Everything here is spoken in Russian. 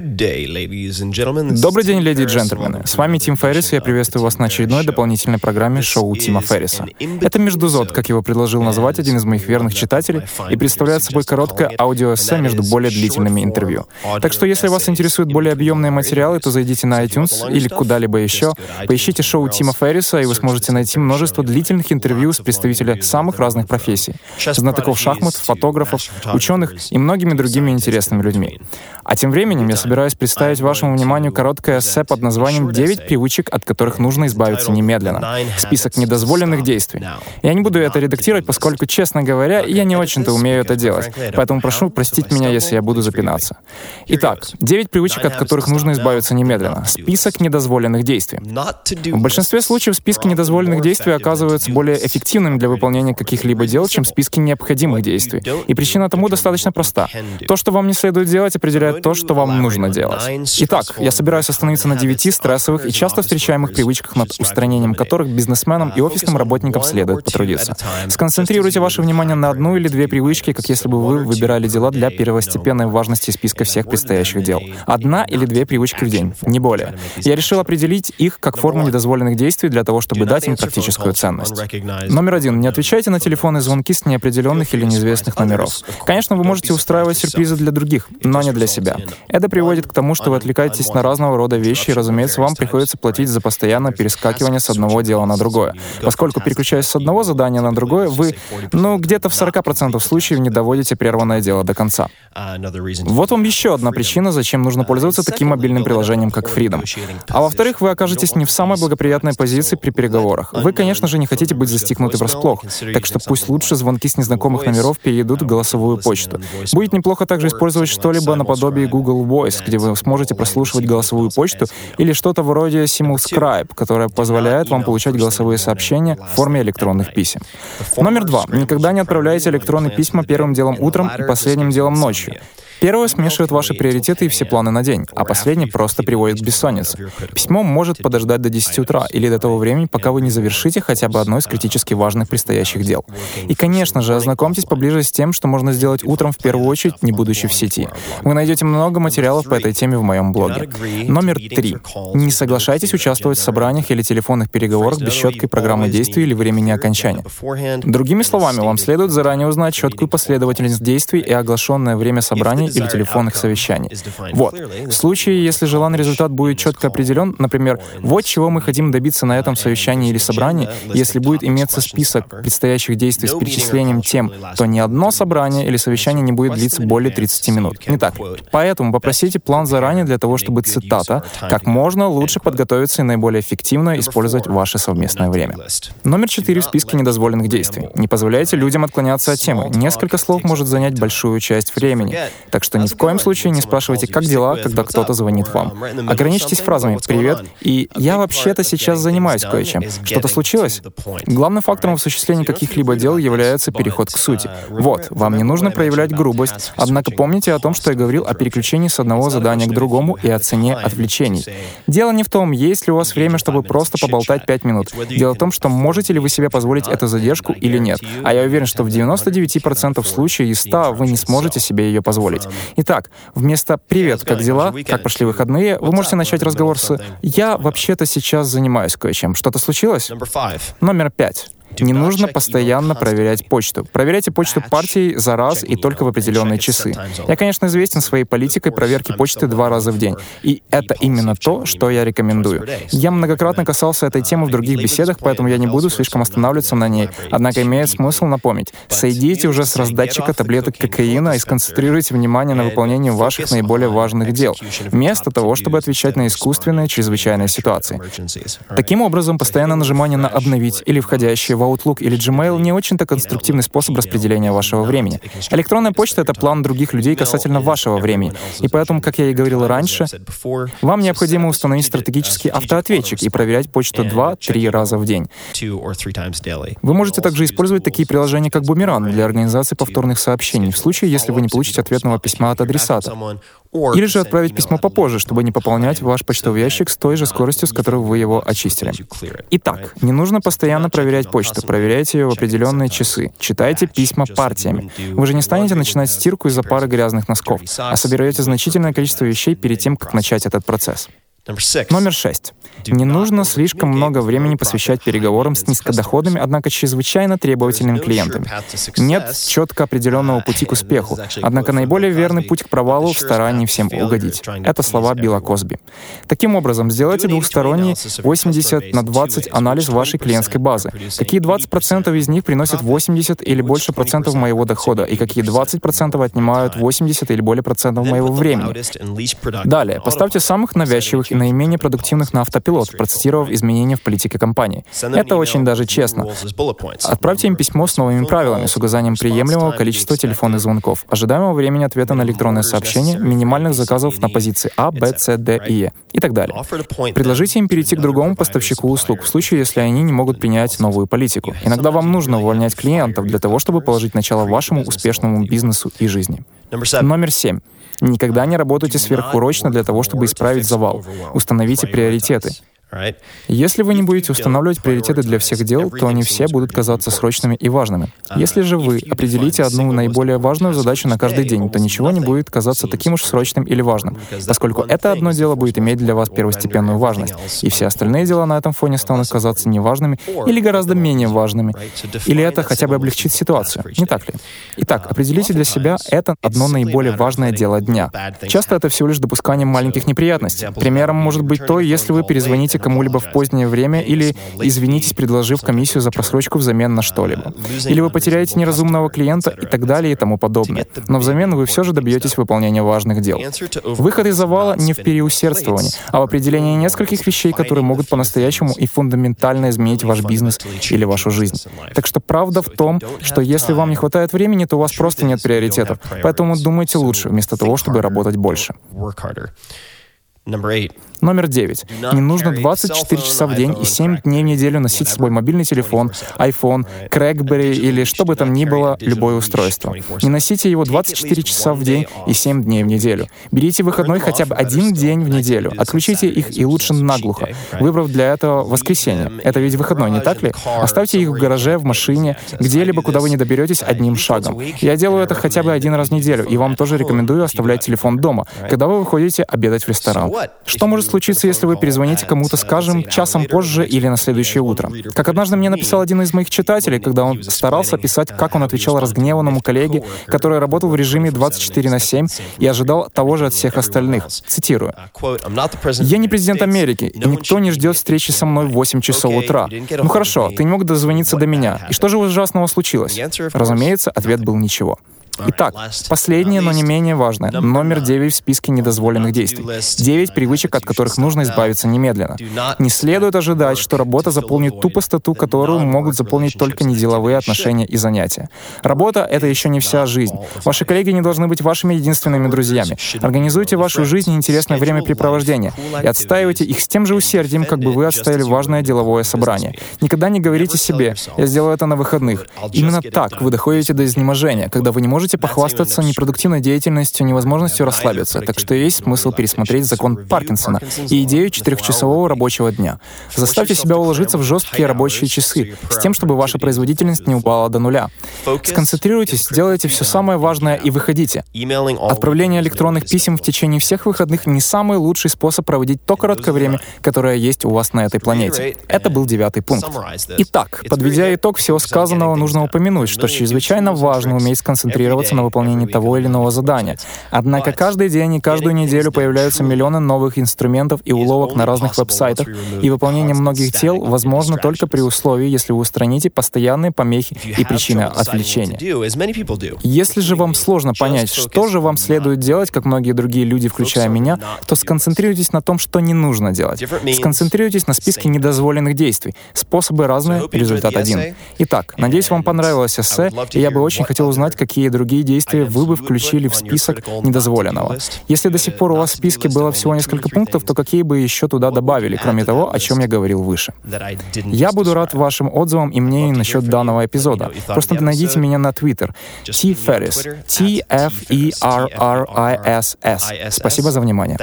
Добрый день, леди и джентльмены. С вами Тим Феррис, и я приветствую вас на очередной дополнительной программе шоу Тима Ферриса. Это «Междузод», как его предложил назвать один из моих верных читателей, и представляет собой короткое аудиоэссе между более длительными интервью. Так что, если вас интересуют более объемные материалы, то зайдите на iTunes или куда-либо еще, поищите шоу Тима Ферриса, и вы сможете найти множество длительных интервью с представителями самых разных профессий. Знатоков шахмат, фотографов, ученых и многими другими интересными людьми. А тем временем я собираюсь представить вашему вниманию короткое эссе под названием «Девять привычек, от которых нужно избавиться немедленно». Список недозволенных действий. Я не буду это редактировать, поскольку, честно говоря, я не очень-то умею это делать. Поэтому прошу простить меня, если я буду запинаться. Итак, девять привычек, от которых нужно избавиться немедленно. Список недозволенных действий. В большинстве случаев списки недозволенных действий оказываются более эффективными для выполнения каких-либо дел, чем списки необходимых действий. И причина тому достаточно проста. То, что вам не следует делать, определяет то, что вам нужно делать. Итак, я собираюсь остановиться на девяти стрессовых и часто встречаемых привычках, над устранением которых бизнесменам и офисным работникам следует потрудиться. Сконцентрируйте ваше внимание на одну или две привычки, как если бы вы выбирали дела для первостепенной важности списка всех предстоящих дел. Одна или две привычки в день, не более. Я решил определить их как форму недозволенных действий для того, чтобы дать им практическую ценность. Номер один. Не отвечайте на телефонные звонки с неопределенных или неизвестных номеров. Конечно, вы можете устраивать сюрпризы для других, но не для себя. Это приводит к тому, что вы отвлекаетесь на разного рода вещи, и, разумеется, вам приходится платить за постоянное перескакивание с одного дела на другое. Поскольку, переключаясь с одного задания на другое, вы, ну, где-то в 40% случаев не доводите прерванное дело до конца. Вот вам еще одна причина, зачем нужно пользоваться таким мобильным приложением, как Freedom. А во-вторых, вы окажетесь не в самой благоприятной позиции при переговорах. Вы, конечно же, не хотите быть застигнуты врасплох, так что пусть лучше звонки с незнакомых номеров перейдут в голосовую почту. Будет неплохо также использовать что-либо наподобие Google Voice, где вы сможете прослушивать голосовую почту, или что-то вроде Simulscribe, которое позволяет вам получать голосовые сообщения в форме электронных писем. Номер два. Никогда не отправляйте электронные письма первым делом утром и последним делом ночью. Первое смешивает ваши приоритеты и все планы на день, а последнее просто приводит к бессоннице. Письмо может подождать до 10 утра или до того времени, пока вы не завершите хотя бы одно из критически важных предстоящих дел. И, конечно же, ознакомьтесь поближе с тем, что можно сделать утром в первую очередь, не будучи в сети. Вы найдете много материалов по этой теме в моем блоге. Номер три. Не соглашайтесь участвовать в собраниях или телефонных переговорах без четкой программы действий или времени окончания. Другими словами, вам следует заранее узнать четкую последовательность действий и оглашенное время собраний или телефонных совещаний. Вот. В случае, если желанный результат будет четко определен, например, вот чего мы хотим добиться на этом совещании или собрании, если будет иметься список предстоящих действий с перечислением тем, то ни одно собрание или совещание не будет длиться более 30 минут. Не так Поэтому попросите план заранее для того, чтобы, цитата, как можно лучше подготовиться и наиболее эффективно использовать ваше совместное время. Номер четыре в списке недозволенных действий. Не позволяйте людям отклоняться от темы. Несколько слов может занять большую часть времени. Так что ни в коем случае не спрашивайте, как дела, когда кто-то звонит вам. Ограничьтесь фразами «Привет» и «Я вообще-то сейчас занимаюсь кое-чем». Что-то случилось? Главным фактором в осуществлении каких-либо дел является переход к сути. Вот, вам не нужно проявлять грубость, однако помните о том, что я говорил о переключении с одного задания к другому и о цене отвлечений. Дело не в том, есть ли у вас время, чтобы просто поболтать пять минут. Дело в том, что можете ли вы себе позволить эту задержку или нет. А я уверен, что в 99% случаев из 100 вы не сможете себе ее позволить. Итак, вместо «Привет, как дела? Как прошли выходные?» вы можете начать разговор с «Я вообще-то сейчас занимаюсь кое-чем. Что-то случилось?» Номер пять. Не нужно постоянно проверять почту. Проверяйте почту партии за раз и только в определенные часы. Я, конечно, известен своей политикой проверки почты два раза в день. И это именно то, что я рекомендую. Я многократно касался этой темы в других беседах, поэтому я не буду слишком останавливаться на ней. Однако имеет смысл напомнить. Сойдите уже с раздатчика таблеток кокаина и сконцентрируйте внимание на выполнении ваших наиболее важных дел, вместо того, чтобы отвечать на искусственные чрезвычайные ситуации. Таким образом, постоянное нажимание на «обновить» или входящие в Outlook или Gmail не очень-то конструктивный способ распределения вашего времени. Электронная почта — это план других людей касательно вашего времени. И поэтому, как я и говорил раньше, вам необходимо установить стратегический автоответчик и проверять почту 2-3 раза в день. Вы можете также использовать такие приложения, как Бумеранг, для организации повторных сообщений, в случае, если вы не получите ответного письма от адресата. Или же отправить письмо попозже, чтобы не пополнять ваш почтовый ящик с той же скоростью, с которой вы его очистили. Итак, не нужно постоянно проверять почту, проверяйте ее в определенные часы, читайте письма партиями. Вы же не станете начинать стирку из-за пары грязных носков, а соберете значительное количество вещей перед тем, как начать этот процесс. Номер шесть. Не нужно слишком много времени посвящать переговорам с низкодоходными, однако чрезвычайно требовательными клиентами. Нет четко определенного пути к успеху, однако наиболее верный путь к провалу в старании всем угодить. Это слова Билла Косби. Таким образом, сделайте двухсторонний 80 на 20 анализ вашей клиентской базы. Какие 20% из них приносят 80 или больше процентов моего дохода, и какие 20% отнимают 80 или более процентов моего времени. Далее, поставьте самых навязчивых и наименее продуктивных на автопилот, процитировав изменения в политике компании. Это очень даже честно. Отправьте им письмо с новыми правилами, с указанием приемлемого количества телефонных звонков, ожидаемого времени ответа на электронное сообщение, минимальных заказов на позиции А, Б, С, Д и Е и так далее. Предложите им перейти к другому поставщику услуг в случае, если они не могут принять новую политику. Иногда вам нужно увольнять клиентов для того, чтобы положить начало вашему успешному бизнесу и жизни. Номер семь. Никогда не работайте сверхурочно для того, чтобы исправить завал. Установите приоритеты. Если вы не будете устанавливать приоритеты для всех дел, то они все будут казаться срочными и важными. Если же вы определите одну наиболее важную задачу на каждый день, то ничего не будет казаться таким уж срочным или важным, поскольку это одно дело будет иметь для вас первостепенную важность, и все остальные дела на этом фоне станут казаться неважными или гораздо менее важными. Или это хотя бы облегчит ситуацию, не так ли? Итак, определите для себя это одно наиболее важное дело дня. Часто это всего лишь допускание маленьких неприятностей. Примером может быть то, если вы перезвоните кому-либо в позднее время или извинитесь, предложив комиссию за просрочку взамен на что-либо. Или вы потеряете неразумного клиента и так далее и тому подобное. Но взамен вы все же добьетесь выполнения важных дел. Выход из завала не в переусердствовании, а в определении нескольких вещей, которые могут по-настоящему и фундаментально изменить ваш бизнес или вашу жизнь. Так что правда в том, что если вам не хватает времени, то у вас просто нет приоритетов. Поэтому думайте лучше, вместо того, чтобы работать больше. Номер девять. Не нужно 24 часа в день и 7 дней в неделю носить с собой мобильный телефон, iPhone, Crackberry или что бы там ни было, любое устройство. Не носите его 24 часа в день и 7 дней в неделю. Берите выходной хотя бы один день в неделю. Отключите их и лучше наглухо, выбрав для этого воскресенье. Это ведь выходной, не так ли? Оставьте их в гараже, в машине, где-либо, куда вы не доберетесь одним шагом. Я делаю это хотя бы один раз в неделю, и вам тоже рекомендую оставлять телефон дома, когда вы выходите обедать в ресторан. Что может случиться, если вы перезвоните кому-то, скажем, часом позже или на следующее утро? Как однажды мне написал один из моих читателей, когда он старался описать, как он отвечал разгневанному коллеге, который работал в режиме 24 на 7 и ожидал того же от всех остальных. Цитирую. «Я не президент Америки, и никто не ждет встречи со мной в 8 часов утра. Ну хорошо, ты не мог дозвониться до меня. И что же ужасного случилось? Разумеется, ответ был ничего. Итак, последнее, но не менее важное. Номер 9 в списке недозволенных действий. 9 привычек, от которых нужно избавиться немедленно. Не следует ожидать, что работа заполнит ту пустоту, которую могут заполнить только неделовые отношения и занятия. Работа — это еще не вся жизнь. Ваши коллеги не должны быть вашими единственными друзьями. Организуйте вашу жизнь и интересное времяпрепровождение и отстаивайте их с тем же усердием, как бы вы отстаивали важное деловое собрание. Никогда не говорите себе «я сделаю это на выходных». Именно так вы доходите до изнеможения, когда вы не можете можете похвастаться непродуктивной деятельностью, невозможностью расслабиться, так что есть смысл пересмотреть закон Паркинсона и идею четырехчасового рабочего дня. Заставьте себя уложиться в жесткие рабочие часы, с тем, чтобы ваша производительность не упала до нуля. Сконцентрируйтесь, сделайте все самое важное и выходите. Отправление электронных писем в течение всех выходных не самый лучший способ проводить то короткое время, которое есть у вас на этой планете. Это был девятый пункт. Итак, подведя итог всего сказанного, нужно упомянуть, что чрезвычайно важно уметь сконцентрироваться концентрироваться на выполнении того или иного задания. Однако каждый день и каждую неделю появляются миллионы новых инструментов и уловок на разных веб-сайтах, и выполнение многих дел возможно только при условии, если вы устраните постоянные помехи и причины отвлечения. Если же вам сложно понять, что же вам следует делать, как многие другие люди, включая меня, то сконцентрируйтесь на том, что не нужно делать. Сконцентрируйтесь на списке недозволенных действий. Способы разные, результат один. Итак, надеюсь, вам понравилось эссе, и я бы очень хотел узнать, какие другие другие действия вы бы включили в список недозволенного? Если до сих пор у вас в списке было всего несколько пунктов, то какие бы еще туда добавили, кроме того, о чем я говорил выше? Я буду рад вашим отзывам и мнению насчет данного эпизода. Просто найдите меня на Twitter. T Ferris. T F E R R I S S. Спасибо за внимание.